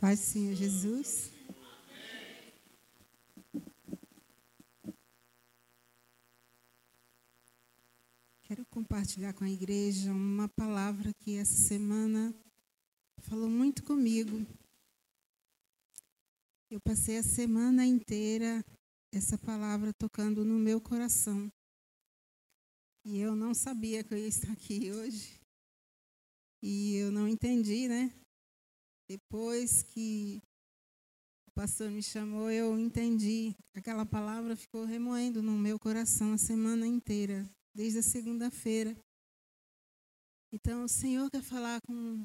Paz, Senhor Jesus. Quero compartilhar com a igreja uma palavra que essa semana falou muito comigo. Eu passei a semana inteira essa palavra tocando no meu coração. E eu não sabia que eu ia estar aqui hoje. E eu não entendi, né? Depois que o pastor me chamou, eu entendi. Aquela palavra ficou remoendo no meu coração a semana inteira, desde a segunda-feira. Então, o Senhor quer falar com,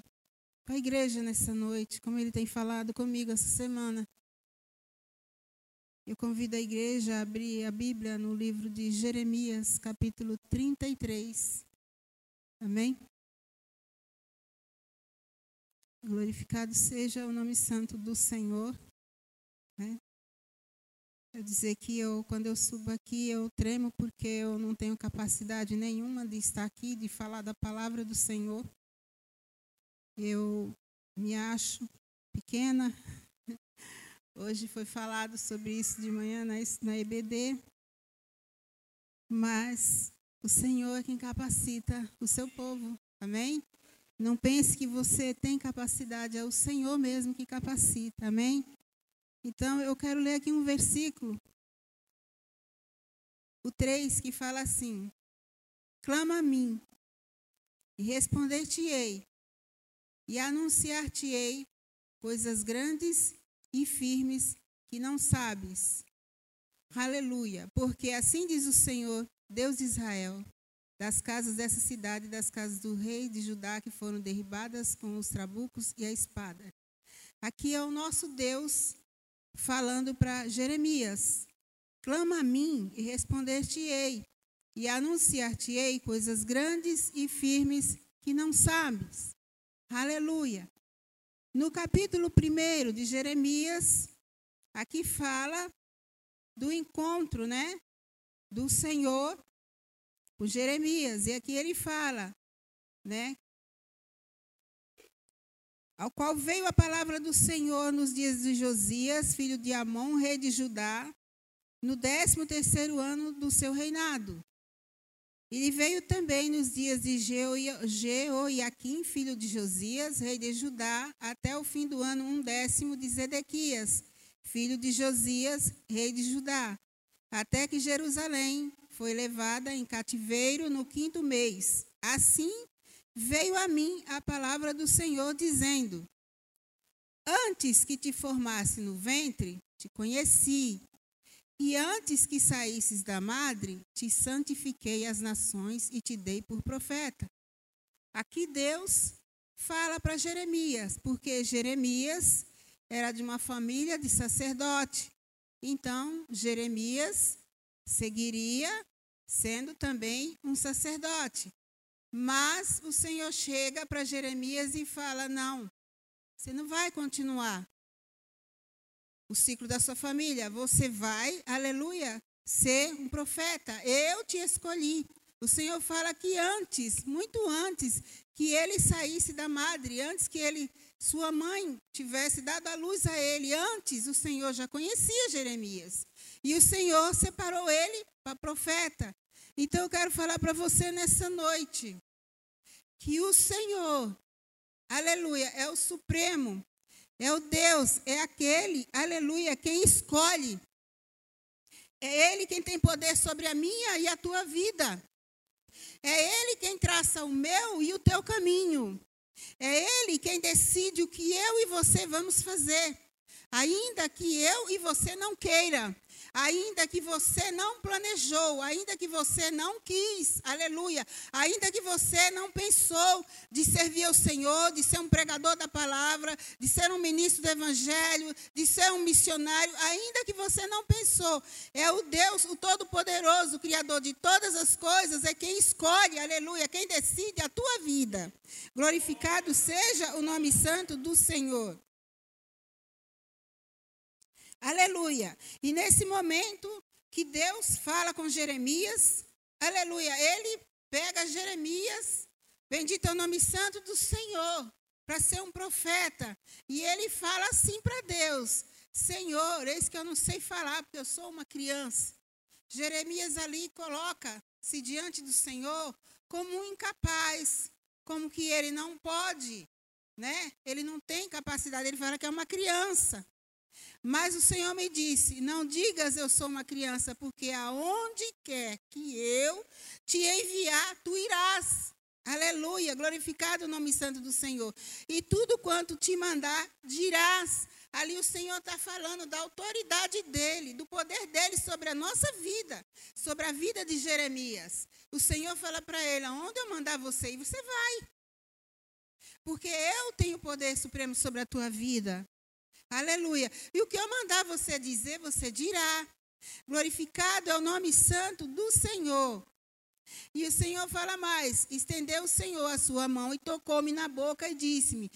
com a igreja nessa noite, como Ele tem falado comigo essa semana. Eu convido a igreja a abrir a Bíblia no livro de Jeremias, capítulo 33. Amém? Glorificado seja o nome santo do Senhor. Né? Dizer que eu, quando eu subo aqui, eu tremo porque eu não tenho capacidade nenhuma de estar aqui, de falar da palavra do Senhor. Eu me acho pequena. Hoje foi falado sobre isso de manhã na, na EBD. Mas o Senhor é quem capacita o seu povo. Amém? Não pense que você tem capacidade, é o Senhor mesmo que capacita, amém? Então, eu quero ler aqui um versículo, o 3, que fala assim: Clama a mim, e responder-te-ei, e anunciar-te-ei coisas grandes e firmes que não sabes. Aleluia, porque assim diz o Senhor, Deus de Israel: das casas dessa cidade, das casas do rei de Judá, que foram derribadas com os trabucos e a espada. Aqui é o nosso Deus falando para Jeremias: Clama a mim e responder-te-ei, e anunciar-te-ei coisas grandes e firmes que não sabes. Aleluia. No capítulo 1 de Jeremias, aqui fala do encontro, né? Do Senhor com Jeremias. E aqui ele fala, né? Ao qual veio a palavra do Senhor nos dias de Josias, filho de Amon, rei de Judá, no décimo terceiro ano do seu reinado. Ele veio também nos dias de Jeoiaquim, filho de Josias, rei de Judá, até o fim do ano um décimo de Zedequias, filho de Josias, rei de Judá, até que Jerusalém foi levada em cativeiro no quinto mês. Assim veio a mim a palavra do Senhor, dizendo: Antes que te formasse no ventre, te conheci, e antes que saísses da madre, te santifiquei as nações e te dei por profeta. Aqui Deus fala para Jeremias, porque Jeremias era de uma família de sacerdote. Então, Jeremias seguiria sendo também um sacerdote. Mas o Senhor chega para Jeremias e fala: Não, você não vai continuar o ciclo da sua família. Você vai, aleluia, ser um profeta. Eu te escolhi. O Senhor fala que antes, muito antes que ele saísse da madre, antes que ele, sua mãe, tivesse dado a luz a ele, antes o Senhor já conhecia Jeremias. E o Senhor separou ele para profeta. Então eu quero falar para você nessa noite que o Senhor, aleluia, é o supremo, é o Deus, é aquele, aleluia, quem escolhe. É Ele quem tem poder sobre a minha e a tua vida. É Ele quem traça o meu e o teu caminho. É Ele quem decide o que eu e você vamos fazer. Ainda que eu e você não queira ainda que você não planejou, ainda que você não quis, aleluia, ainda que você não pensou de servir ao Senhor, de ser um pregador da palavra, de ser um ministro do evangelho, de ser um missionário, ainda que você não pensou, é o Deus, o Todo-Poderoso, o Criador de todas as coisas, é quem escolhe, aleluia, quem decide a tua vida. Glorificado seja o nome santo do Senhor. Aleluia. E nesse momento que Deus fala com Jeremias, aleluia, ele pega Jeremias, bendito é o nome santo do Senhor. para ser um profeta. E ele fala assim para Deus: Senhor, eis que eu não sei falar, porque eu sou uma criança. Jeremias ali coloca-se diante do Senhor como um incapaz, como que ele não pode, né? Ele não tem capacidade, ele fala que é uma criança. Mas o Senhor me disse: Não digas eu sou uma criança, porque aonde quer que eu te enviar, tu irás. Aleluia, glorificado o nome santo do Senhor. E tudo quanto te mandar, dirás. Ali o Senhor está falando da autoridade dele, do poder dele sobre a nossa vida, sobre a vida de Jeremias. O Senhor fala para ele: Aonde eu mandar você ir, você vai. Porque eu tenho poder supremo sobre a tua vida. Aleluia. E o que eu mandar você dizer, você dirá. Glorificado é o nome santo do Senhor. E o Senhor fala mais: estendeu o Senhor a sua mão e tocou-me na boca e disse-me: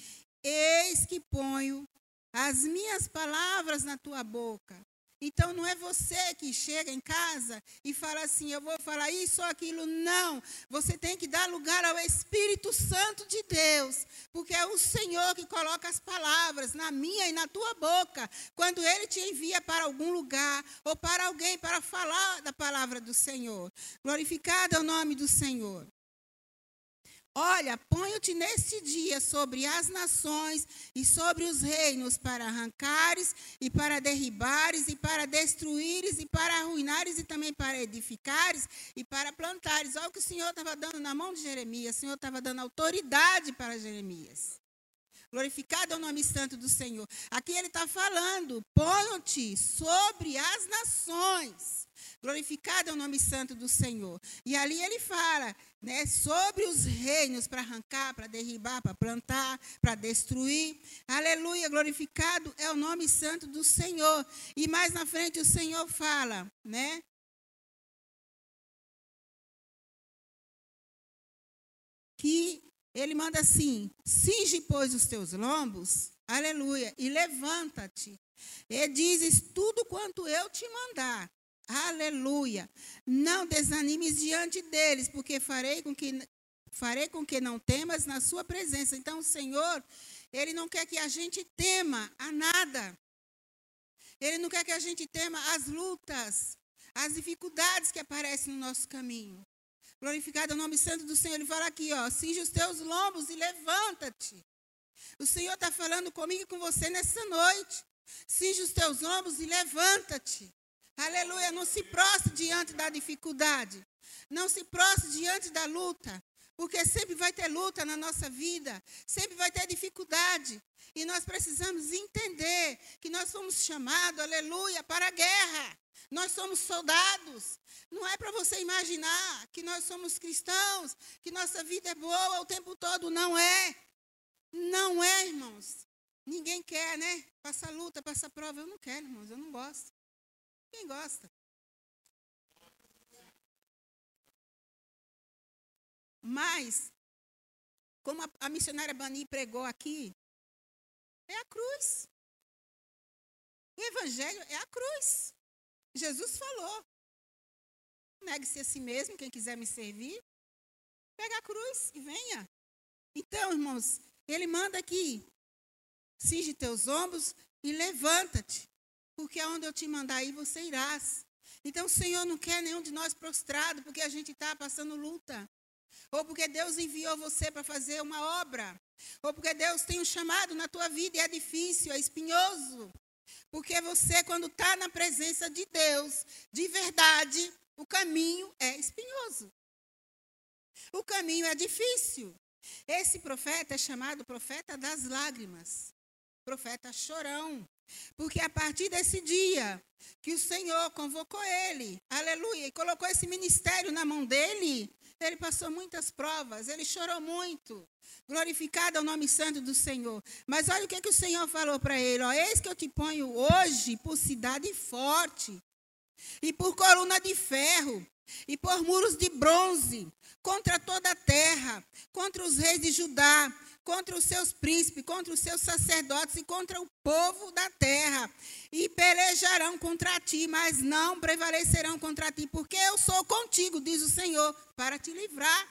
Eis que ponho as minhas palavras na tua boca. Então não é você que chega em casa e fala assim, eu vou falar isso ou aquilo. Não. Você tem que dar lugar ao Espírito Santo de Deus. Porque é o Senhor que coloca as palavras na minha e na tua boca. Quando Ele te envia para algum lugar ou para alguém para falar da palavra do Senhor. Glorificado é o nome do Senhor. Olha, ponho-te neste dia sobre as nações e sobre os reinos para arrancares e para derribares e para destruíres e para arruinares e também para edificares e para plantares. Olha o que o Senhor estava dando na mão de Jeremias. O Senhor estava dando autoridade para Jeremias. Glorificado é o nome santo do Senhor. Aqui ele está falando: ponho-te sobre as nações. Glorificado é o nome santo do Senhor. E ali ele fala né, sobre os reinos para arrancar, para derribar, para plantar, para destruir. Aleluia, glorificado é o nome santo do Senhor. E mais na frente o Senhor fala, né? Que ele manda assim: cinge, pois, os teus lombos, aleluia, e levanta-te. E dizes tudo quanto eu te mandar. Aleluia. Não desanimes diante deles, porque farei com que farei com que não temas na sua presença. Então, o Senhor, ele não quer que a gente tema a nada. Ele não quer que a gente tema as lutas, as dificuldades que aparecem no nosso caminho. Glorificado é o nome santo do Senhor. Ele fala aqui, ó, cinge os teus lombos e levanta-te. O Senhor está falando comigo e com você nessa noite. Cinge os teus ombros e levanta-te. Aleluia. Não se prostre diante da dificuldade. Não se prostre diante da luta. Porque sempre vai ter luta na nossa vida. Sempre vai ter dificuldade. E nós precisamos entender que nós fomos chamados, aleluia, para a guerra. Nós somos soldados. Não é para você imaginar que nós somos cristãos, que nossa vida é boa o tempo todo. Não é. Não é, irmãos. Ninguém quer, né? Passar luta, passar prova. Eu não quero, irmãos. Eu não gosto. Quem gosta? Mas, como a, a missionária Bani pregou aqui, é a cruz. O evangelho é a cruz. Jesus falou: negue-se a si mesmo, quem quiser me servir, pega a cruz e venha. Então, irmãos, ele manda aqui: cinge teus ombros e levanta-te porque aonde eu te mandar ir, você irás. Então o Senhor não quer nenhum de nós prostrado, porque a gente está passando luta. Ou porque Deus enviou você para fazer uma obra. Ou porque Deus tem um chamado na tua vida e é difícil, é espinhoso. Porque você, quando está na presença de Deus, de verdade, o caminho é espinhoso. O caminho é difícil. Esse profeta é chamado profeta das lágrimas, profeta chorão. Porque a partir desse dia que o Senhor convocou ele, aleluia, e colocou esse ministério na mão dele, ele passou muitas provas, ele chorou muito. Glorificado é o nome santo do Senhor. Mas olha o que, é que o Senhor falou para ele: ó, Eis que eu te ponho hoje por cidade forte, e por coluna de ferro, e por muros de bronze, contra toda a terra, contra os reis de Judá, contra os seus príncipes, contra os seus sacerdotes e contra o povo da terra. E pelejarão contra ti, mas não prevalecerão contra ti, porque eu sou contigo, diz o Senhor, para te livrar.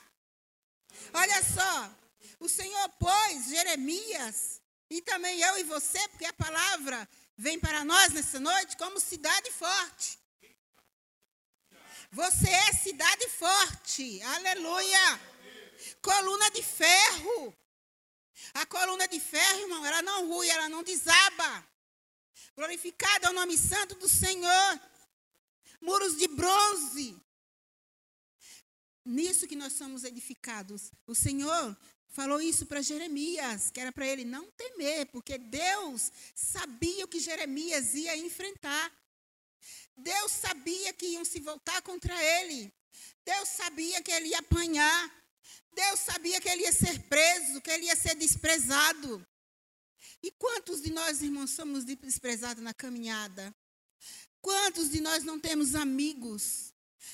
Olha só, O Senhor pôs Jeremias, e também eu e você, porque a palavra vem para nós nessa noite como cidade forte. Você é cidade forte, aleluia. Coluna de ferro. A coluna de ferro, irmão, ela não rui, ela não desaba. Glorificado é o nome santo do Senhor. Muros de bronze. Nisso que nós somos edificados. O Senhor falou isso para Jeremias, que era para ele não temer, porque Deus sabia o que Jeremias ia enfrentar. Deus sabia que iam se voltar contra ele. Deus sabia que ele ia apanhar. Sabia que ele ia ser preso, que ele ia ser desprezado. E quantos de nós, irmãos, somos desprezados na caminhada? Quantos de nós não temos amigos?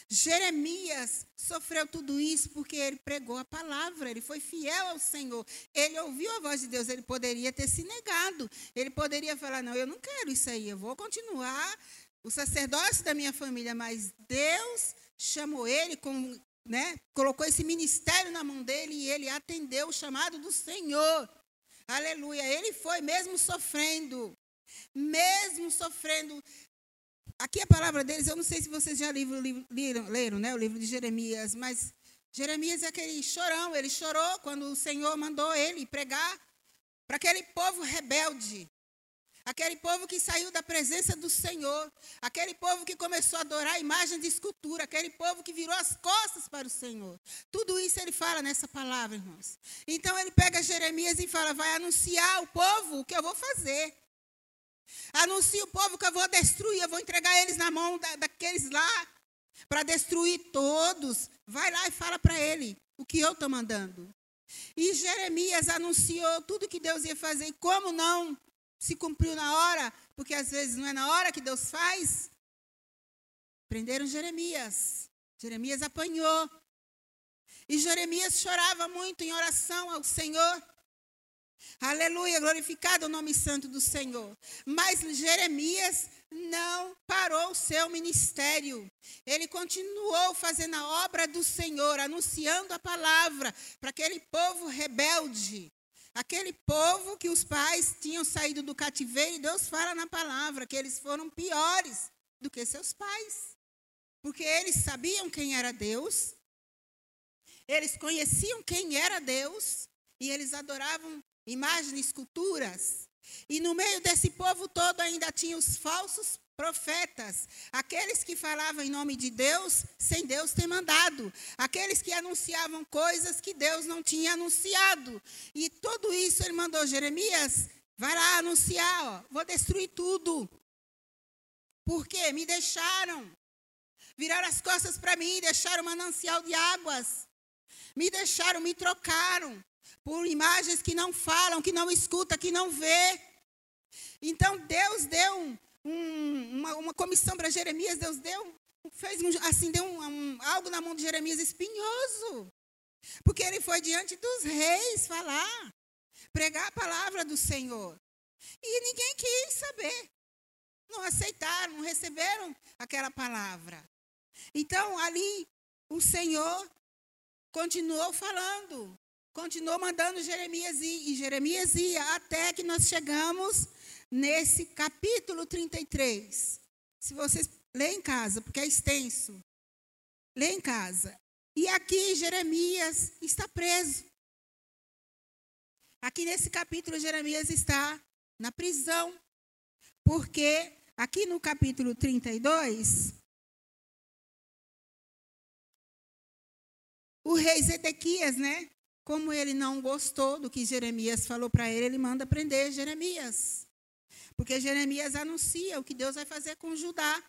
Jeremias sofreu tudo isso porque ele pregou a palavra, ele foi fiel ao Senhor. Ele ouviu a voz de Deus, ele poderia ter se negado. Ele poderia falar: Não, eu não quero isso aí, eu vou continuar o sacerdócio da minha família, mas Deus chamou ele, com, né, colocou esse ministério na mão dele e ele atendeu o chamado do Senhor. Aleluia. Ele foi mesmo sofrendo, mesmo sofrendo. Aqui a palavra deles, eu não sei se vocês já livro, leram, leram né, o livro de Jeremias, mas Jeremias é aquele chorão, ele chorou quando o Senhor mandou ele pregar para aquele povo rebelde. Aquele povo que saiu da presença do Senhor, aquele povo que começou a adorar imagens de escultura, aquele povo que virou as costas para o Senhor. Tudo isso ele fala nessa palavra, irmãos. Então ele pega Jeremias e fala: vai anunciar ao povo o que eu vou fazer. Anuncia o povo que eu vou destruir, eu vou entregar eles na mão da, daqueles lá, para destruir todos. Vai lá e fala para ele o que eu estou mandando. E Jeremias anunciou tudo que Deus ia fazer. E como não se cumpriu na hora, porque às vezes não é na hora que Deus faz. Prenderam Jeremias. Jeremias apanhou. E Jeremias chorava muito em oração ao Senhor. Aleluia, glorificado o nome santo do Senhor. Mas Jeremias não parou o seu ministério. Ele continuou fazendo a obra do Senhor, anunciando a palavra para aquele povo rebelde. Aquele povo que os pais tinham saído do cativeiro, Deus fala na palavra que eles foram piores do que seus pais. Porque eles sabiam quem era Deus, eles conheciam quem era Deus, e eles adoravam imagens, esculturas. E no meio desse povo todo ainda tinha os falsos profetas, aqueles que falavam em nome de Deus sem Deus ter mandado, aqueles que anunciavam coisas que Deus não tinha anunciado. E tudo isso ele mandou Jeremias, vai lá anunciar, ó, vou destruir tudo. Porque me deixaram, viraram as costas para mim, deixaram manancial de águas, me deixaram, me trocaram por imagens que não falam, que não escutam, que não vê. Então Deus deu um, um, uma, uma, comissão para Jeremias, Deus deu, fez um, assim, deu um, algo na mão de Jeremias espinhoso. Porque ele foi diante dos reis falar, pregar a palavra do Senhor. E ninguém quis saber. Não aceitaram, não receberam aquela palavra. Então, ali, o Senhor continuou falando, continuou mandando Jeremias ir, e Jeremias ia, até que nós chegamos nesse capítulo 33. Se vocês lê em casa, porque é extenso. Lê em casa. E aqui Jeremias está preso. Aqui nesse capítulo, Jeremias está na prisão. Porque aqui no capítulo 32, o rei Zedequias, né? Como ele não gostou do que Jeremias falou para ele, ele manda prender Jeremias. Porque Jeremias anuncia o que Deus vai fazer com Judá.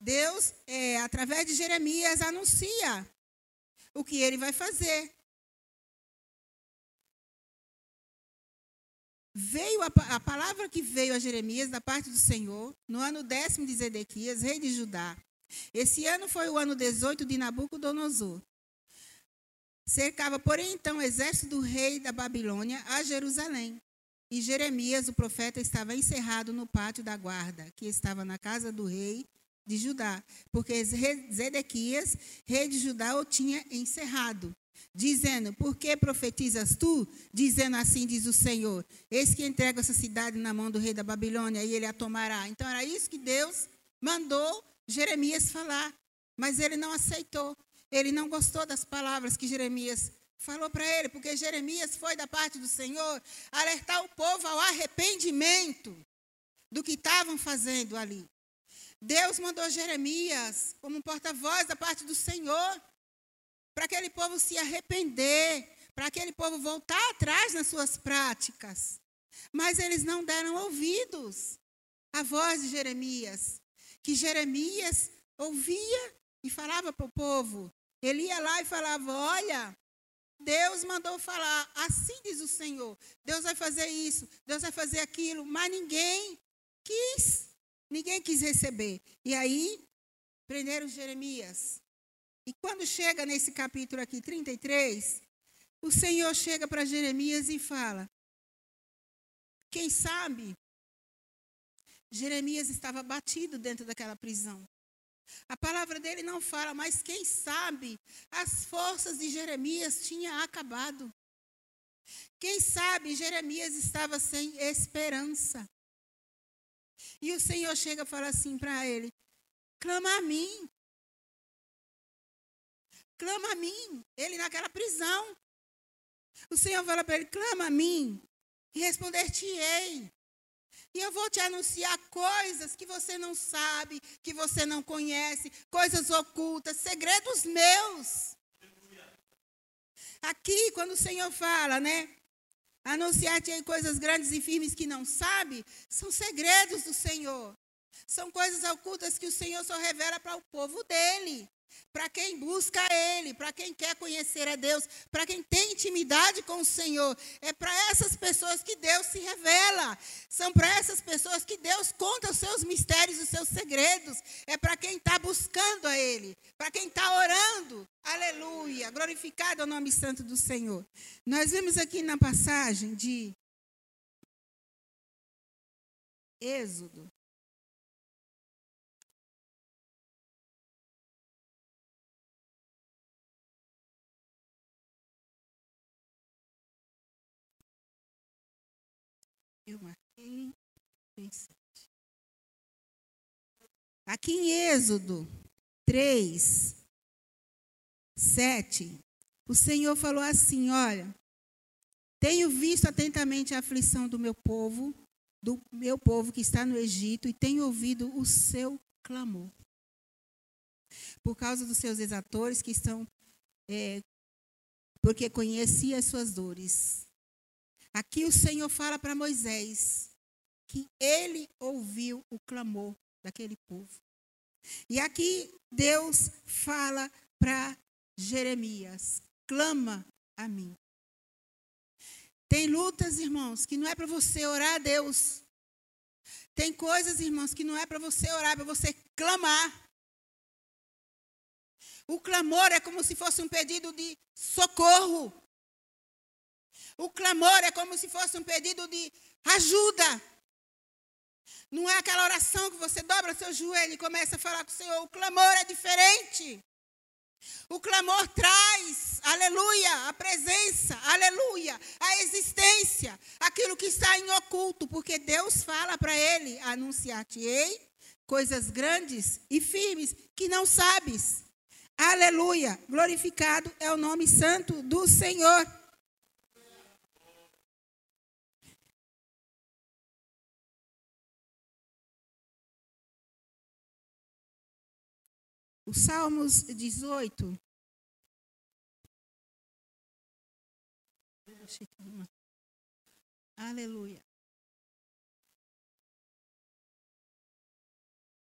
Deus, é, através de Jeremias, anuncia o que ele vai fazer. Veio a, a, palavra que veio a Jeremias da parte do Senhor no ano décimo de Zedequias, rei de Judá. Esse ano foi o ano 18 de Nabucodonosor. Cercava, porém, então o exército do rei da Babilônia a Jerusalém. E Jeremias, o profeta, estava encerrado no pátio da guarda, que estava na casa do rei de Judá, porque Zedequias, rei de Judá, o tinha encerrado. dizendo: Por que profetizas tu? Dizendo assim, diz o Senhor: Eis que entrego essa cidade na mão do rei da Babilônia e ele a tomará. Então era isso que Deus mandou Jeremias falar, mas ele não aceitou. Ele não gostou das palavras que Jeremias falou para ele, porque Jeremias foi da parte do Senhor alertar o povo ao arrependimento do que estavam fazendo ali. Deus mandou Jeremias como porta-voz da parte do Senhor para aquele povo se arrepender, para aquele povo voltar atrás nas suas práticas. Mas eles não deram ouvidos à voz de Jeremias, que Jeremias ouvia e falava para o povo. Ele ia lá e falava: Olha, Deus mandou falar, assim diz o Senhor. Deus vai fazer isso, Deus vai fazer aquilo, mas ninguém quis, ninguém quis receber. E aí, prenderam Jeremias. E quando chega nesse capítulo aqui, 33, o Senhor chega para Jeremias e fala: Quem sabe? Jeremias estava batido dentro daquela prisão. A palavra dele não fala, mas quem sabe as forças de Jeremias tinham acabado. Quem sabe Jeremias estava sem esperança. E o Senhor chega e fala assim para ele: clama a mim. Clama a mim. Ele naquela prisão. O Senhor fala para ele: clama a mim e responder-te-ei. E eu vou te anunciar coisas que você não sabe, que você não conhece, coisas ocultas, segredos meus. Aqui, quando o Senhor fala, né? Anunciar-te coisas grandes e firmes que não sabe, são segredos do Senhor. São coisas ocultas que o Senhor só revela para o povo dele para quem busca Ele, para quem quer conhecer a Deus, para quem tem intimidade com o Senhor. É para essas pessoas que Deus se revela. São para essas pessoas que Deus conta os seus mistérios, os seus segredos. É para quem está buscando a Ele, para quem está orando. Aleluia. Glorificado é o nome santo do Senhor. Nós vimos aqui na passagem de Êxodo, Eu marquei. Aqui em Êxodo 3, 7, o Senhor falou assim: Olha, tenho visto atentamente a aflição do meu povo, do meu povo que está no Egito, e tenho ouvido o seu clamor. Por causa dos seus exatores que estão, é, porque conheci as suas dores. Aqui o Senhor fala para Moisés que ele ouviu o clamor daquele povo. E aqui Deus fala para Jeremias: clama a mim. Tem lutas, irmãos, que não é para você orar a Deus. Tem coisas, irmãos, que não é para você orar, é para você clamar. O clamor é como se fosse um pedido de socorro. O clamor é como se fosse um pedido de ajuda. Não é aquela oração que você dobra seu joelho e começa a falar com o Senhor. O clamor é diferente. O clamor traz, aleluia, a presença, aleluia, a existência, aquilo que está em oculto, porque Deus fala para ele: anunciar-te-ei coisas grandes e firmes que não sabes. Aleluia, glorificado é o nome santo do Senhor. O Salmos 18. Aleluia.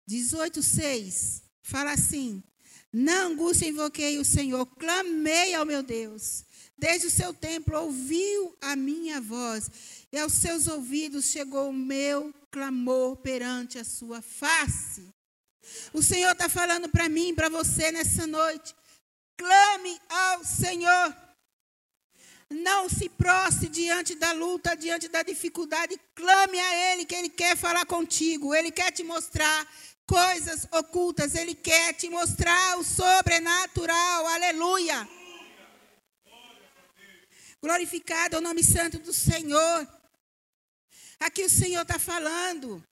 18, 6. Fala assim: Na angústia invoquei o Senhor, clamei ao meu Deus. Desde o seu templo ouviu a minha voz, e aos seus ouvidos chegou o meu clamor perante a sua face. O Senhor está falando para mim, para você nessa noite. Clame ao Senhor. Não se prostre diante da luta, diante da dificuldade. Clame a Ele, que Ele quer falar contigo. Ele quer te mostrar coisas ocultas. Ele quer te mostrar o sobrenatural. Aleluia. Glorificado é o nome santo do Senhor. Aqui o Senhor está falando.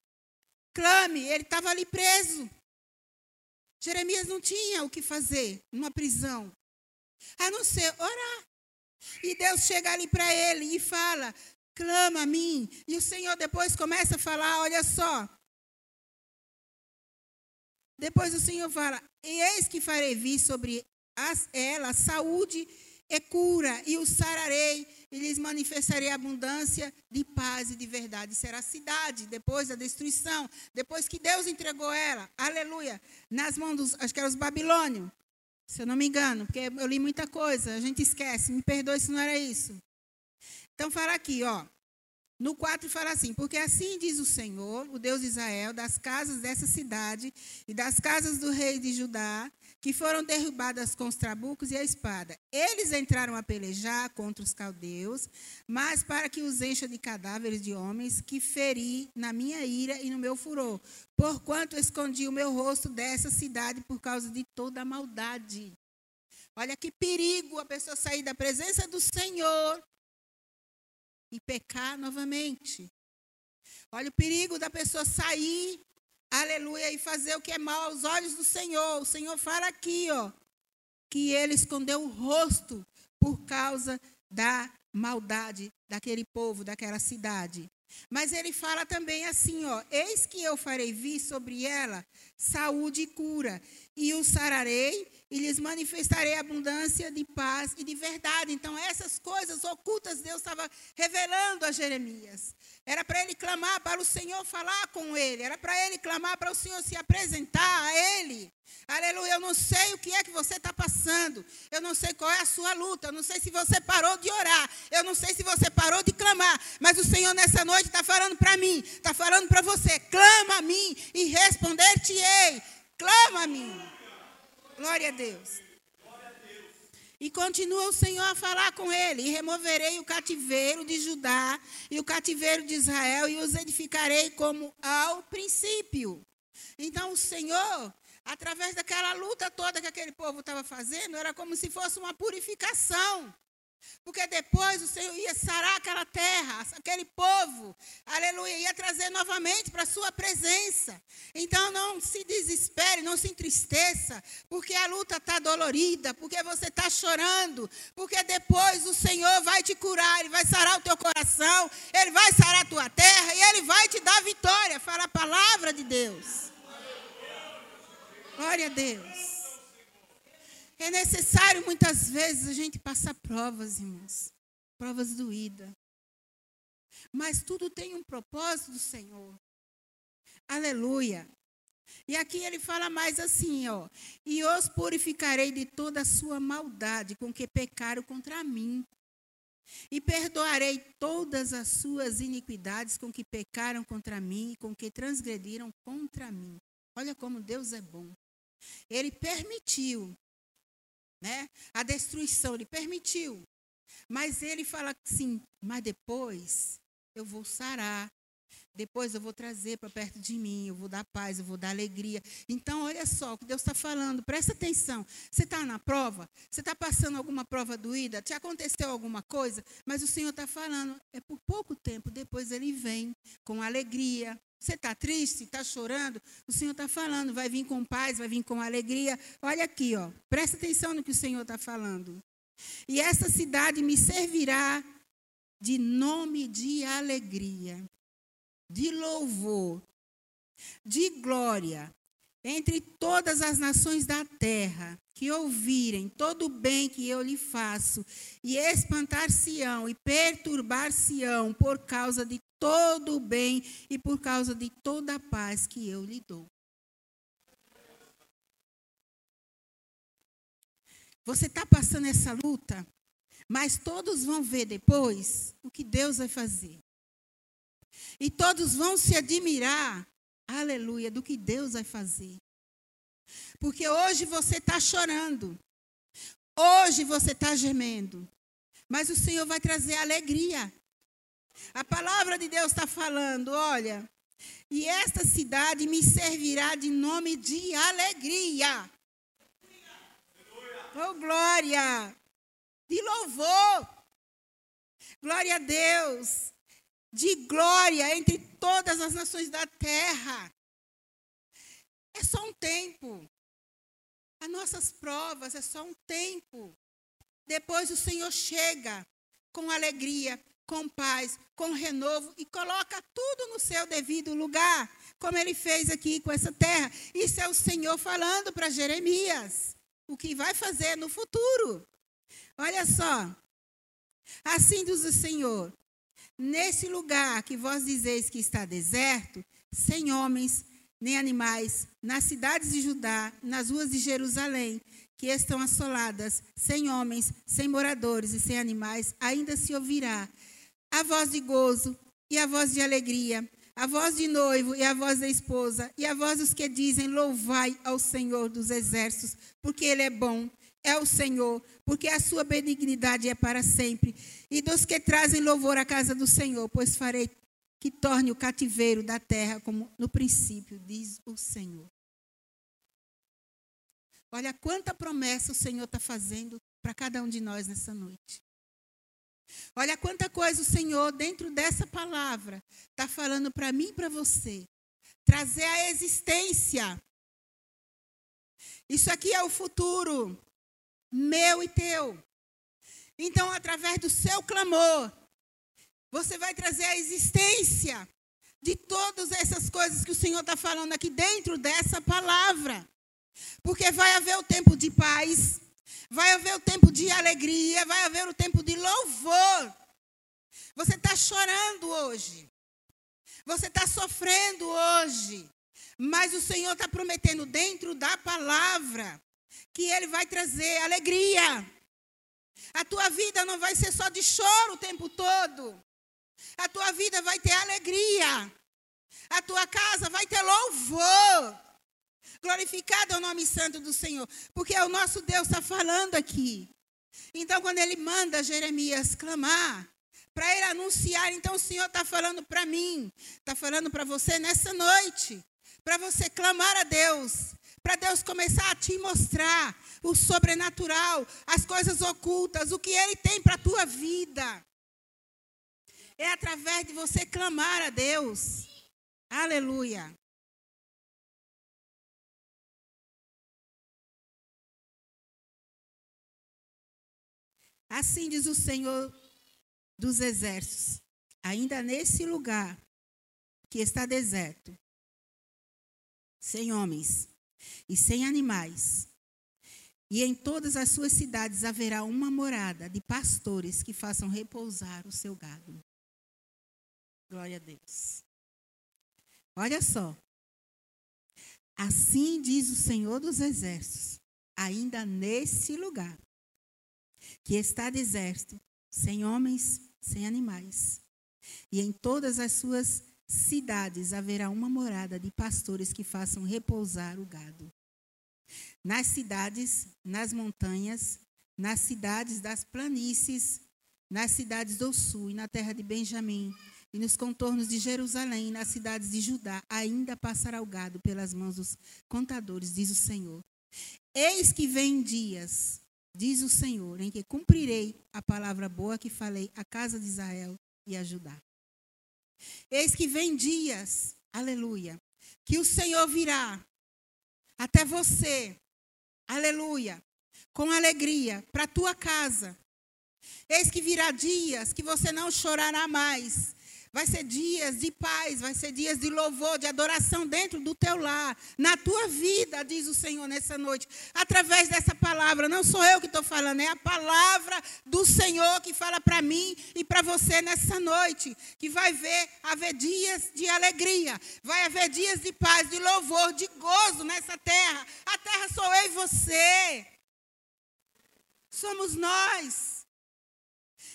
Clame, ele estava ali preso. Jeremias não tinha o que fazer numa prisão, a não ser orar. E Deus chega ali para ele e fala: clama a mim. E o Senhor depois começa a falar: olha só. Depois o Senhor fala: eis que farei vir sobre as, ela saúde e cura, e o sararei, e lhes manifestarei abundância de paz e de verdade. Será a cidade, depois da destruição, depois que Deus entregou ela, aleluia, nas mãos dos, acho que eram os babilônios, se eu não me engano, porque eu li muita coisa, a gente esquece, me perdoe se não era isso. Então, fala aqui, ó. No 4 fala assim: Porque assim diz o Senhor, o Deus de Israel, das casas dessa cidade e das casas do rei de Judá, que foram derrubadas com os trabucos e a espada. Eles entraram a pelejar contra os caldeus, mas para que os encha de cadáveres de homens que feri na minha ira e no meu furor, porquanto escondi o meu rosto dessa cidade por causa de toda a maldade. Olha que perigo a pessoa sair da presença do Senhor e pecar novamente. Olha o perigo da pessoa sair aleluia, e fazer o que é mal aos olhos do Senhor. O Senhor fala aqui, ó, que ele escondeu o rosto por causa da maldade daquele povo, daquela cidade. Mas ele fala também assim, ó: Eis que eu farei vir sobre ela saúde e cura, e o sararei e lhes manifestarei abundância de paz e de verdade. Então, essas coisas ocultas Deus estava revelando a Jeremias. Era para ele clamar para o Senhor falar com ele, era para ele clamar para o Senhor se apresentar a ele. Aleluia, eu não sei o que é que você está passando, eu não sei qual é a sua luta, eu não sei se você parou de orar, eu não sei se você parou de clamar, mas o Senhor nessa noite está falando para mim, está falando para você: clama a mim e responder-te-ei, clama a mim. Glória a Deus. E continua o Senhor a falar com ele: e removerei o cativeiro de Judá e o cativeiro de Israel e os edificarei como ao princípio. Então o Senhor, através daquela luta toda que aquele povo estava fazendo, era como se fosse uma purificação. Porque depois o Senhor ia sarar aquela terra, aquele povo, aleluia, ia trazer novamente para a sua presença. Então não se desespere, não se entristeça, porque a luta está dolorida, porque você está chorando, porque depois o Senhor vai te curar, Ele vai sarar o teu coração, Ele vai sarar a tua terra e Ele vai te dar vitória. Fala a palavra de Deus. Glória a Deus. É necessário muitas vezes a gente passar provas, irmãos. Provas doídas. Mas tudo tem um propósito do Senhor. Aleluia. E aqui ele fala mais assim, ó. E os purificarei de toda a sua maldade com que pecaram contra mim. E perdoarei todas as suas iniquidades com que pecaram contra mim e com que transgrediram contra mim. Olha como Deus é bom. Ele permitiu né? A destruição, ele permitiu. Mas ele fala assim: mas depois eu vou sarar. Depois eu vou trazer para perto de mim, eu vou dar paz, eu vou dar alegria. Então, olha só o que Deus está falando, presta atenção. Você está na prova? Você está passando alguma prova doída? Te aconteceu alguma coisa? Mas o Senhor está falando, é por pouco tempo, depois ele vem com alegria, você está triste, está chorando? O Senhor está falando, vai vir com paz, vai vir com alegria. Olha aqui, ó, presta atenção no que o Senhor está falando. E essa cidade me servirá de nome de alegria, de louvor, de glória entre todas as nações da terra que ouvirem todo o bem que eu lhe faço e espantar-se-ão e perturbar-se-ão por causa de todo o bem e por causa de toda a paz que eu lhe dou. Você está passando essa luta, mas todos vão ver depois o que Deus vai fazer. E todos vão se admirar, aleluia, do que Deus vai fazer. Porque hoje você está chorando, hoje você está gemendo, mas o Senhor vai trazer alegria. A palavra de Deus está falando, olha, e esta cidade me servirá de nome de alegria. Oh, glória! De louvor. Glória a Deus. De glória entre todas as nações da terra. É só um tempo. As nossas provas é só um tempo. Depois o Senhor chega com alegria, com paz, com renovo e coloca tudo no seu devido lugar, como ele fez aqui com essa terra. Isso é o Senhor falando para Jeremias, o que vai fazer no futuro. Olha só. Assim diz o Senhor: Nesse lugar que vós dizeis que está deserto, sem homens nem animais, nas cidades de Judá, nas ruas de Jerusalém, que estão assoladas, sem homens, sem moradores e sem animais, ainda se ouvirá. A voz de gozo e a voz de alegria, a voz de noivo e a voz da esposa, e a voz dos que dizem: Louvai ao Senhor dos exércitos, porque Ele é bom, é o Senhor, porque a sua benignidade é para sempre. E dos que trazem louvor à casa do Senhor, pois farei que torne o cativeiro da terra como no princípio, diz o Senhor. Olha quanta promessa o Senhor está fazendo para cada um de nós nessa noite. Olha quanta coisa o Senhor, dentro dessa palavra, está falando para mim e para você. Trazer a existência. Isso aqui é o futuro, meu e teu. Então, através do seu clamor, você vai trazer a existência de todas essas coisas que o Senhor está falando aqui dentro dessa palavra. Porque vai haver o tempo de paz, vai haver o tempo de alegria, vai haver o tempo de louvor. Você está chorando hoje, você está sofrendo hoje, mas o Senhor está prometendo dentro da palavra que Ele vai trazer alegria. A tua vida não vai ser só de choro o tempo todo. A tua vida vai ter alegria. A tua casa vai ter louvor. Glorificado é o nome santo do Senhor, porque é o nosso Deus está falando aqui. Então, quando ele manda Jeremias clamar, para ele anunciar, então o Senhor está falando para mim, está falando para você nessa noite, para você clamar a Deus, para Deus começar a te mostrar o sobrenatural, as coisas ocultas, o que Ele tem para a tua vida. É através de você clamar a Deus. Aleluia. Assim diz o Senhor dos exércitos, ainda nesse lugar que está deserto, sem homens e sem animais, e em todas as suas cidades haverá uma morada de pastores que façam repousar o seu gado. Glória a Deus. Olha só. Assim diz o Senhor dos Exércitos, ainda nesse lugar que está deserto, sem homens, sem animais. E em todas as suas cidades haverá uma morada de pastores que façam repousar o gado. Nas cidades, nas montanhas, nas cidades das planícies, nas cidades do sul e na terra de Benjamim, e nos contornos de Jerusalém, nas cidades de Judá, ainda passará o gado pelas mãos dos contadores, diz o Senhor. Eis que vem dias, diz o Senhor, em que cumprirei a palavra boa que falei à casa de Israel e a Judá. Eis que vem dias, aleluia, que o Senhor virá até você, aleluia, com alegria para a tua casa. Eis que virá dias que você não chorará mais, Vai ser dias de paz, vai ser dias de louvor, de adoração dentro do teu lar, na tua vida, diz o Senhor nessa noite. Através dessa palavra, não sou eu que estou falando, é a palavra do Senhor que fala para mim e para você nessa noite. Que vai ver, haver dias de alegria, vai haver dias de paz, de louvor, de gozo nessa terra. A terra sou eu e você. Somos nós.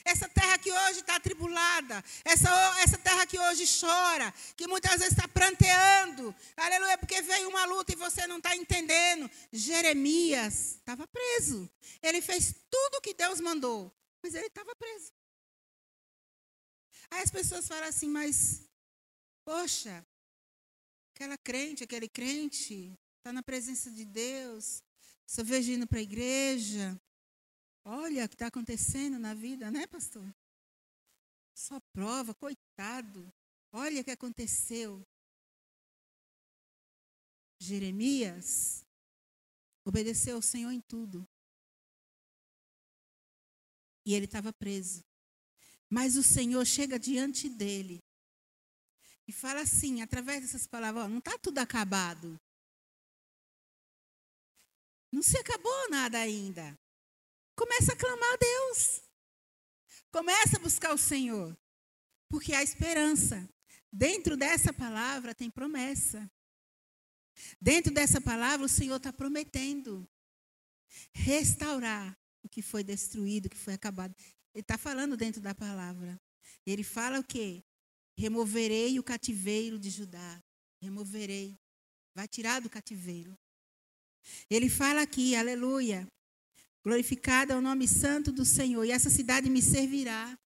Essa terra que hoje está atribulada, essa, essa terra que hoje chora, que muitas vezes está pranteando, aleluia, porque veio uma luta e você não está entendendo. Jeremias estava preso. Ele fez tudo o que Deus mandou, mas ele estava preso. Aí as pessoas falam assim, mas, poxa, aquela crente, aquele crente, está na presença de Deus, só vejo indo para a igreja, Olha o que está acontecendo na vida, né, pastor? Só prova, coitado. Olha o que aconteceu. Jeremias obedeceu ao Senhor em tudo. E ele estava preso. Mas o Senhor chega diante dele e fala assim, através dessas palavras: não está tudo acabado. Não se acabou nada ainda. Começa a clamar a Deus. Começa a buscar o Senhor. Porque há esperança. Dentro dessa palavra tem promessa. Dentro dessa palavra, o Senhor está prometendo restaurar o que foi destruído, o que foi acabado. Ele está falando dentro da palavra. Ele fala o quê? Removerei o cativeiro de Judá. Removerei. Vai tirar do cativeiro. Ele fala aqui, aleluia. Glorificado é o nome santo do Senhor, e essa cidade me servirá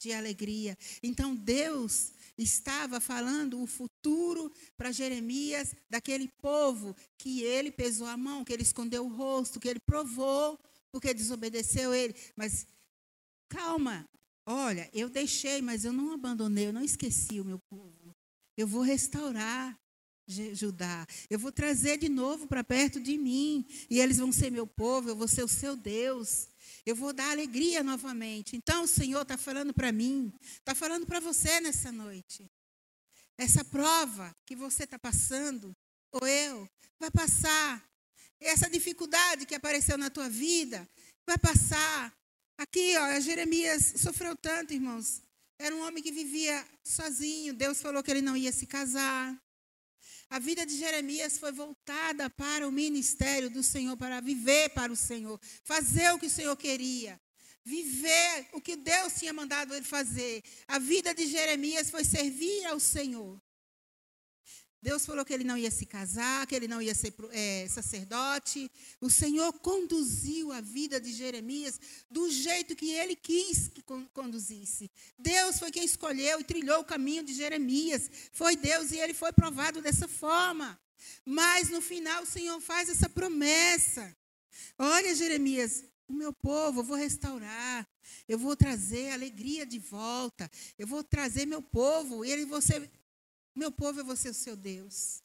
de alegria. Então Deus estava falando o futuro para Jeremias daquele povo que ele pesou a mão, que ele escondeu o rosto, que ele provou porque desobedeceu ele. Mas calma, olha, eu deixei, mas eu não abandonei, eu não esqueci o meu povo. Eu vou restaurar. Judá. Eu vou trazer de novo para perto de mim. E eles vão ser meu povo, eu vou ser o seu Deus. Eu vou dar alegria novamente. Então o Senhor está falando para mim, está falando para você nessa noite. Essa prova que você está passando, ou eu, vai passar. Essa dificuldade que apareceu na tua vida, vai passar. Aqui, ó, Jeremias sofreu tanto, irmãos. Era um homem que vivia sozinho. Deus falou que ele não ia se casar. A vida de Jeremias foi voltada para o ministério do Senhor, para viver para o Senhor, fazer o que o Senhor queria, viver o que Deus tinha mandado ele fazer. A vida de Jeremias foi servir ao Senhor. Deus falou que ele não ia se casar, que ele não ia ser é, sacerdote. O Senhor conduziu a vida de Jeremias do jeito que ele quis que conduzisse. Deus foi quem escolheu e trilhou o caminho de Jeremias. Foi Deus e ele foi provado dessa forma. Mas no final o Senhor faz essa promessa. Olha, Jeremias, o meu povo eu vou restaurar. Eu vou trazer alegria de volta. Eu vou trazer meu povo. E ele você meu povo é você o seu Deus.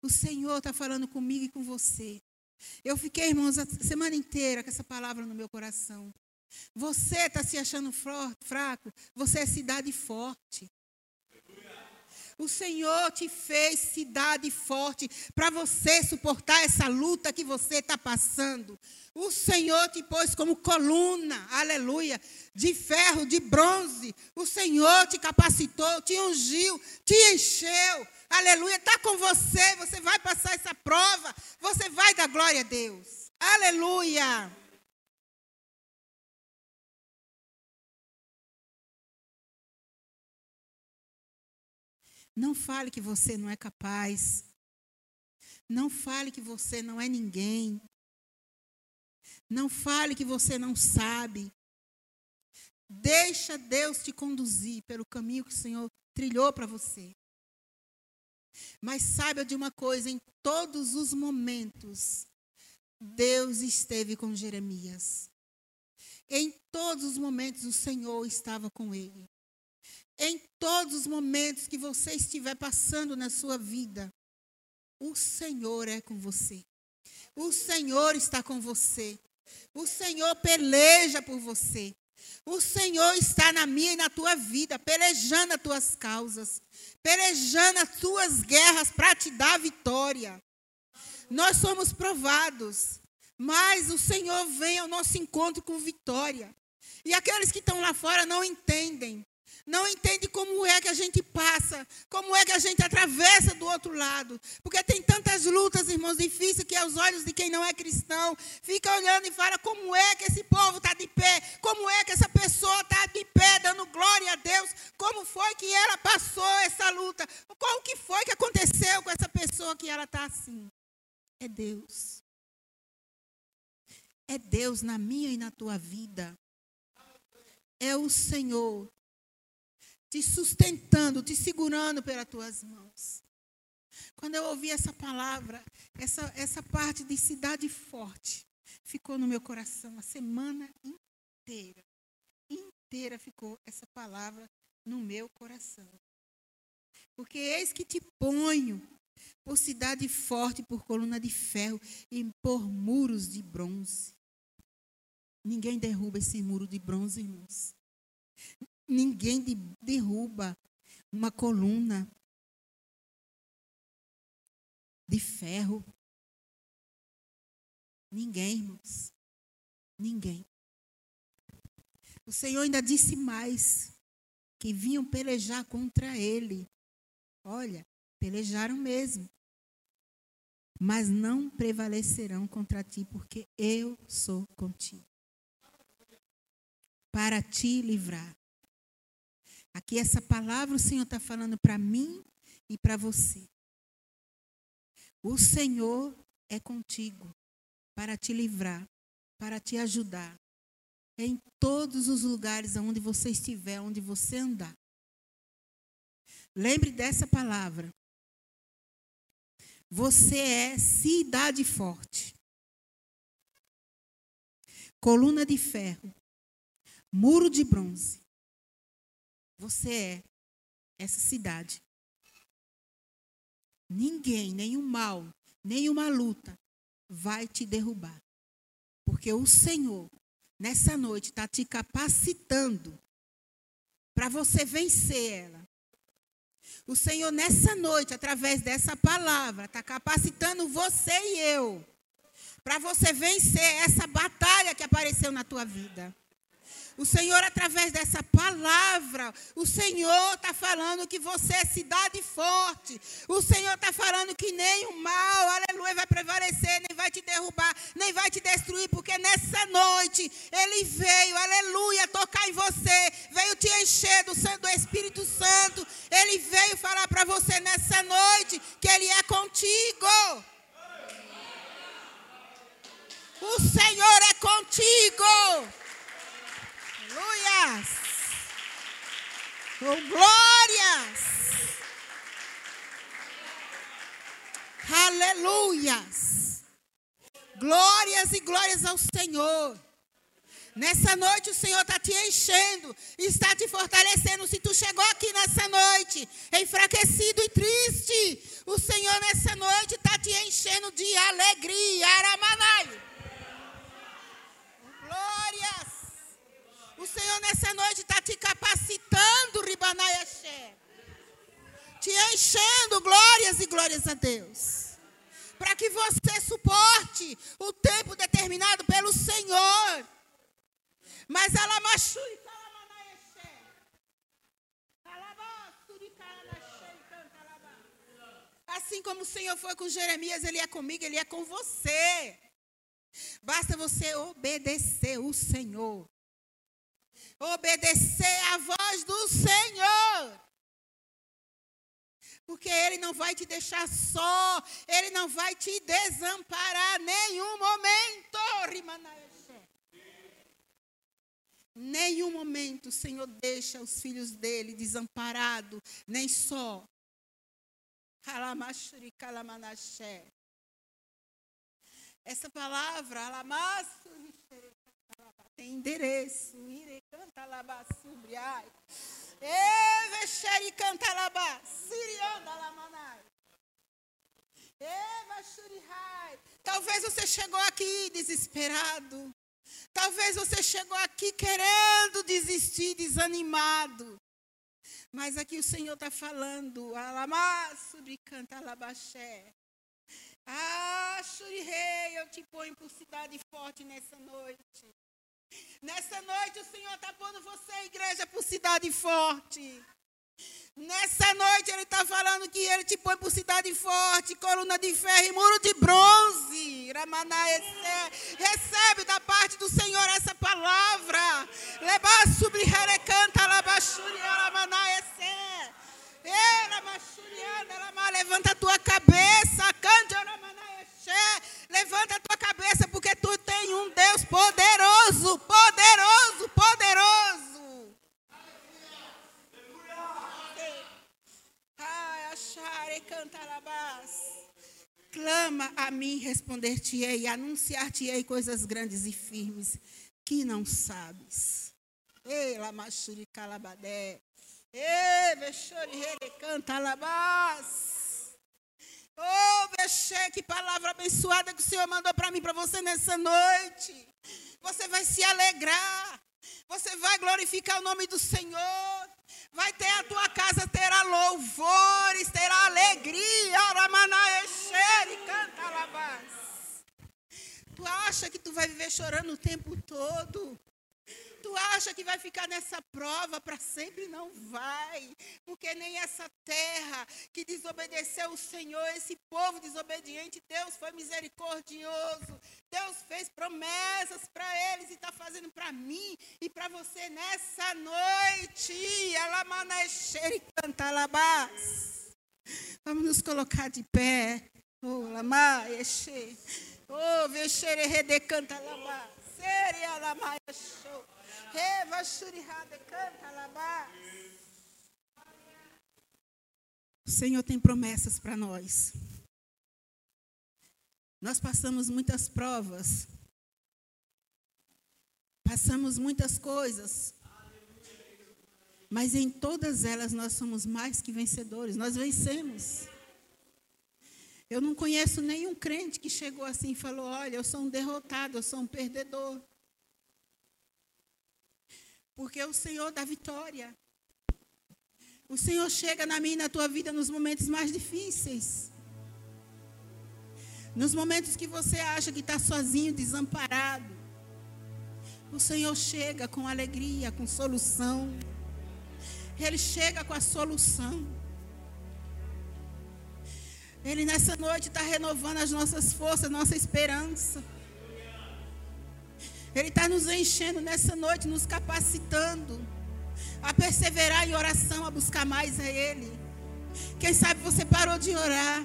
O Senhor está falando comigo e com você. Eu fiquei, irmãos, a semana inteira com essa palavra no meu coração. Você está se achando fraco, você é cidade forte. O Senhor te fez cidade forte para você suportar essa luta que você está passando. O Senhor te pôs como coluna, aleluia, de ferro, de bronze. O Senhor te capacitou, te ungiu, te encheu. Aleluia, está com você. Você vai passar essa prova. Você vai dar glória a Deus. Aleluia. Não fale que você não é capaz. Não fale que você não é ninguém. Não fale que você não sabe. Deixa Deus te conduzir pelo caminho que o Senhor trilhou para você. Mas saiba de uma coisa: em todos os momentos, Deus esteve com Jeremias. Em todos os momentos, o Senhor estava com ele. Em todos os momentos que você estiver passando na sua vida, o Senhor é com você. O Senhor está com você. O Senhor peleja por você. O Senhor está na minha e na tua vida, pelejando as tuas causas, pelejando as tuas guerras para te dar vitória. Nós somos provados, mas o Senhor vem ao nosso encontro com vitória. E aqueles que estão lá fora não entendem não entende como é que a gente passa, como é que a gente atravessa do outro lado. Porque tem tantas lutas, irmãos, difíceis que aos olhos de quem não é cristão, fica olhando e fala como é que esse povo está de pé, como é que essa pessoa está de pé, dando glória a Deus, como foi que ela passou essa luta, qual que foi que aconteceu com essa pessoa que ela está assim. É Deus. É Deus na minha e na tua vida. É o Senhor te sustentando, te segurando pelas tuas mãos. Quando eu ouvi essa palavra, essa, essa parte de cidade forte, ficou no meu coração a semana inteira. inteira ficou essa palavra no meu coração. Porque eis que te ponho por cidade forte, por coluna de ferro e por muros de bronze. Ninguém derruba esse muro de bronze, irmãos. Ninguém de, derruba uma coluna de ferro. Ninguém, irmãos. Ninguém. O Senhor ainda disse mais: que vinham pelejar contra ele. Olha, pelejaram mesmo. Mas não prevalecerão contra ti, porque eu sou contigo. Para te livrar. Aqui essa palavra o Senhor está falando para mim e para você. O Senhor é contigo para te livrar, para te ajudar em todos os lugares onde você estiver, onde você andar. Lembre dessa palavra. Você é cidade forte. Coluna de ferro. Muro de bronze. Você é essa cidade. Ninguém, nenhum mal, nenhuma luta vai te derrubar. Porque o Senhor, nessa noite, está te capacitando para você vencer ela. O Senhor, nessa noite, através dessa palavra, está capacitando você e eu para você vencer essa batalha que apareceu na tua vida. O Senhor, através dessa palavra, o Senhor está falando que você é cidade forte. O Senhor está falando que nem o mal, aleluia, vai prevalecer, nem vai te derrubar, nem vai te destruir, porque nessa noite Ele veio, aleluia, tocar em você, veio te encher do, do Espírito Santo. Ele veio falar para você nessa noite que Ele é contigo. O Senhor é contigo. Aleluias! Oh, glórias! Aleluias! Glórias e glórias ao Senhor. Nessa noite o Senhor está te enchendo, está te fortalecendo. Se tu chegou aqui nessa noite enfraquecido e triste, o Senhor nessa noite está te enchendo de alegria. Aramanai. Glórias. O Senhor nessa noite está te capacitando, Ribanaiaxé. Te enchendo glórias e glórias a Deus. Para que você suporte o tempo determinado pelo Senhor. Mas ela machuca. Assim como o Senhor foi com Jeremias, Ele é comigo, Ele é com você. Basta você obedecer o Senhor obedecer à voz do Senhor. Porque Ele não vai te deixar só, Ele não vai te desamparar nenhum momento. Nenhum momento o Senhor deixa os filhos dele desamparados, nem só. Essa palavra, alamassuri, tem endereço. Ire labá subriai. Eve xeri canta labá. Sirianda lamanai. Eva shurihai. Talvez você chegou aqui desesperado. Talvez você chegou aqui querendo desistir, desanimado. Mas aqui o Senhor está falando, Alamá, canta alabaxé. Ah, Shurihei, eu te ponho por cidade forte nessa noite. Nessa noite o Senhor está pondo você, igreja, por cidade forte. Nessa noite ele está falando que ele te põe por cidade forte, coluna de ferro e muro de bronze. Recebe da parte do Senhor essa palavra. Levanta a tua cabeça, cante Levanta a tua cabeça, porque tu tem um Deus poderoso, poderoso, poderoso. Clama a mim, responder-te-ei, anunciar-te-ei coisas grandes e firmes que não sabes. Ei, lamachuri calabadé. Ei, vexori canta alabás. Oh, Vexê, que palavra abençoada que o Senhor mandou para mim, para você nessa noite. Você vai se alegrar. Você vai glorificar o nome do Senhor. Vai ter a tua casa, terá louvores, terá alegria. Tu acha que tu vai viver chorando o tempo todo? Tu acha que vai ficar nessa prova para sempre? Não vai. Porque nem essa terra que desobedeceu o Senhor, esse povo desobediente, Deus foi misericordioso. Deus fez promessas para eles e está fazendo para mim e para você nessa noite. Alamanexer e canta Vamos nos colocar de pé. Oh, lama, Oh, vexere. Seria show. O Senhor tem promessas para nós. Nós passamos muitas provas. Passamos muitas coisas. Mas em todas elas nós somos mais que vencedores. Nós vencemos. Eu não conheço nenhum crente que chegou assim e falou: Olha, eu sou um derrotado, eu sou um perdedor. Porque o Senhor dá vitória. O Senhor chega na minha e na tua vida nos momentos mais difíceis. Nos momentos que você acha que está sozinho, desamparado. O Senhor chega com alegria, com solução. Ele chega com a solução. Ele nessa noite está renovando as nossas forças, nossa esperança. Ele está nos enchendo nessa noite, nos capacitando a perseverar em oração, a buscar mais a Ele. Quem sabe você parou de orar.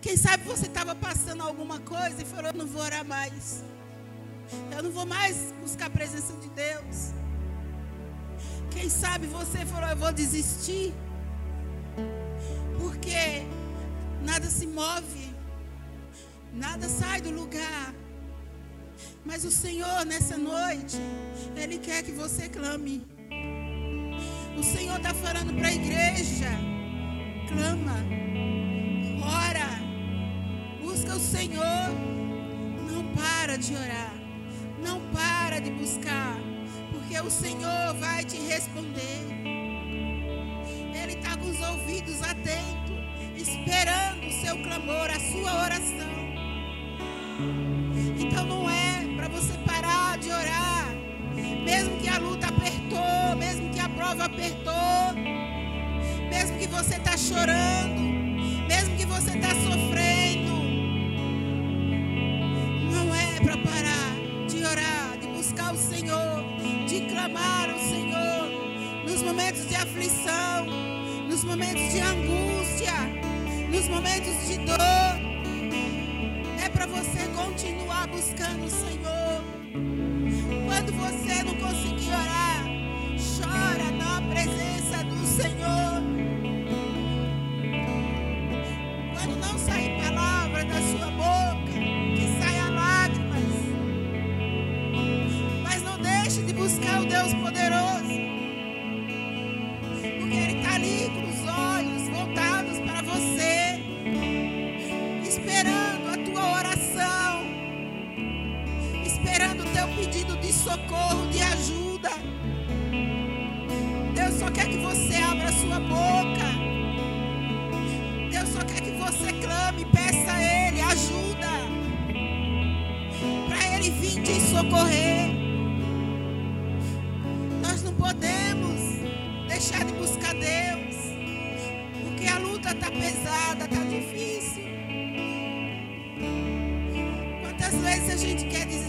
Quem sabe você estava passando alguma coisa e falou: Eu não vou orar mais. Eu não vou mais buscar a presença de Deus. Quem sabe você falou: Eu vou desistir. Porque nada se move, nada sai do lugar. Mas o Senhor, nessa noite, Ele quer que você clame. O Senhor está falando para a igreja: clama, ora, busca o Senhor. Não para de orar, não para de buscar, porque o Senhor vai te responder. Ele está com os ouvidos atentos, esperando o seu clamor, a sua oração. Então não é de orar. Mesmo que a luta apertou, mesmo que a prova apertou, mesmo que você está chorando, mesmo que você está sofrendo. Não é para parar de orar, de buscar o Senhor, de clamar o Senhor nos momentos de aflição, nos momentos de angústia, nos momentos de dor para você continuar buscando o Senhor. Quando você não conseguir orar, chora na presença do Senhor. Quando não sair palavra da sua boca, que saia lágrimas. Mas não deixe de buscar o Deus poderoso. Socorro, de ajuda. Deus só quer que você abra sua boca. Deus só quer que você clame, peça a Ele ajuda. Para Ele vir te socorrer. Nós não podemos deixar de buscar Deus. Porque a luta está pesada, está difícil. Quantas vezes a gente quer desistir?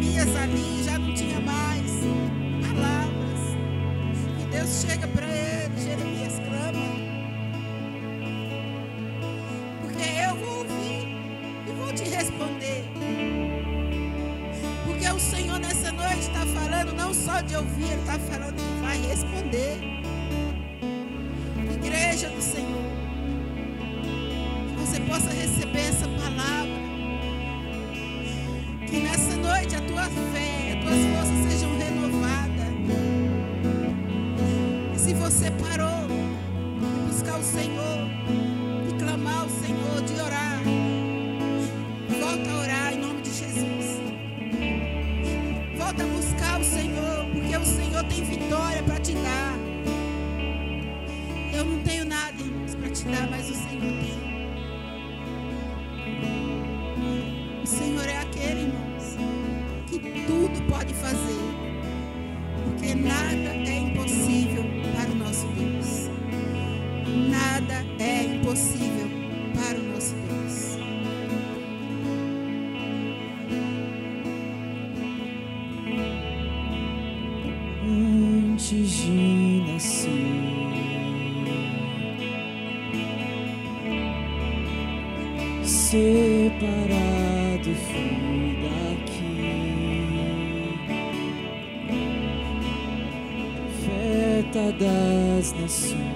Jeremias ali impossível para o nosso Deus. antes de nascer. Separado fui daqui, profeta das nações,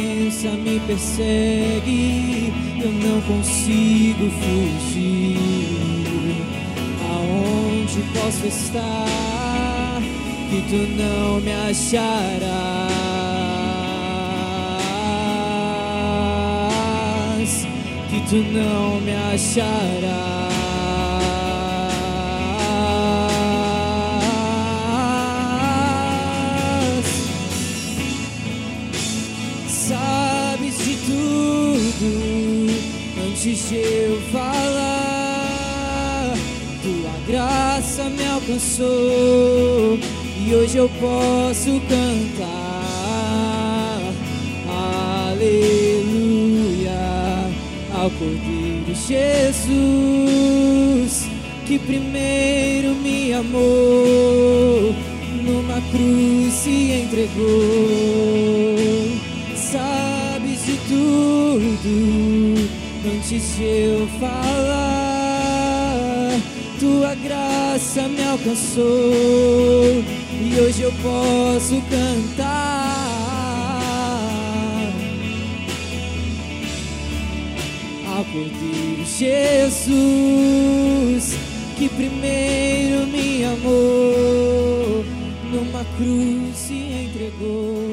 presença me persegue, eu não consigo fugir. Aonde posso estar que tu não me acharás? Que tu não me acharás. Antes de eu falar. Tua graça me alcançou e hoje eu posso cantar. Aleluia ao Cordeiro Jesus que primeiro me amou numa cruz se entregou. Sabes de tudo antes de eu falar. Tua graça me alcançou e hoje eu posso cantar ao Cordeiro Jesus que primeiro me amou numa cruz se entregou.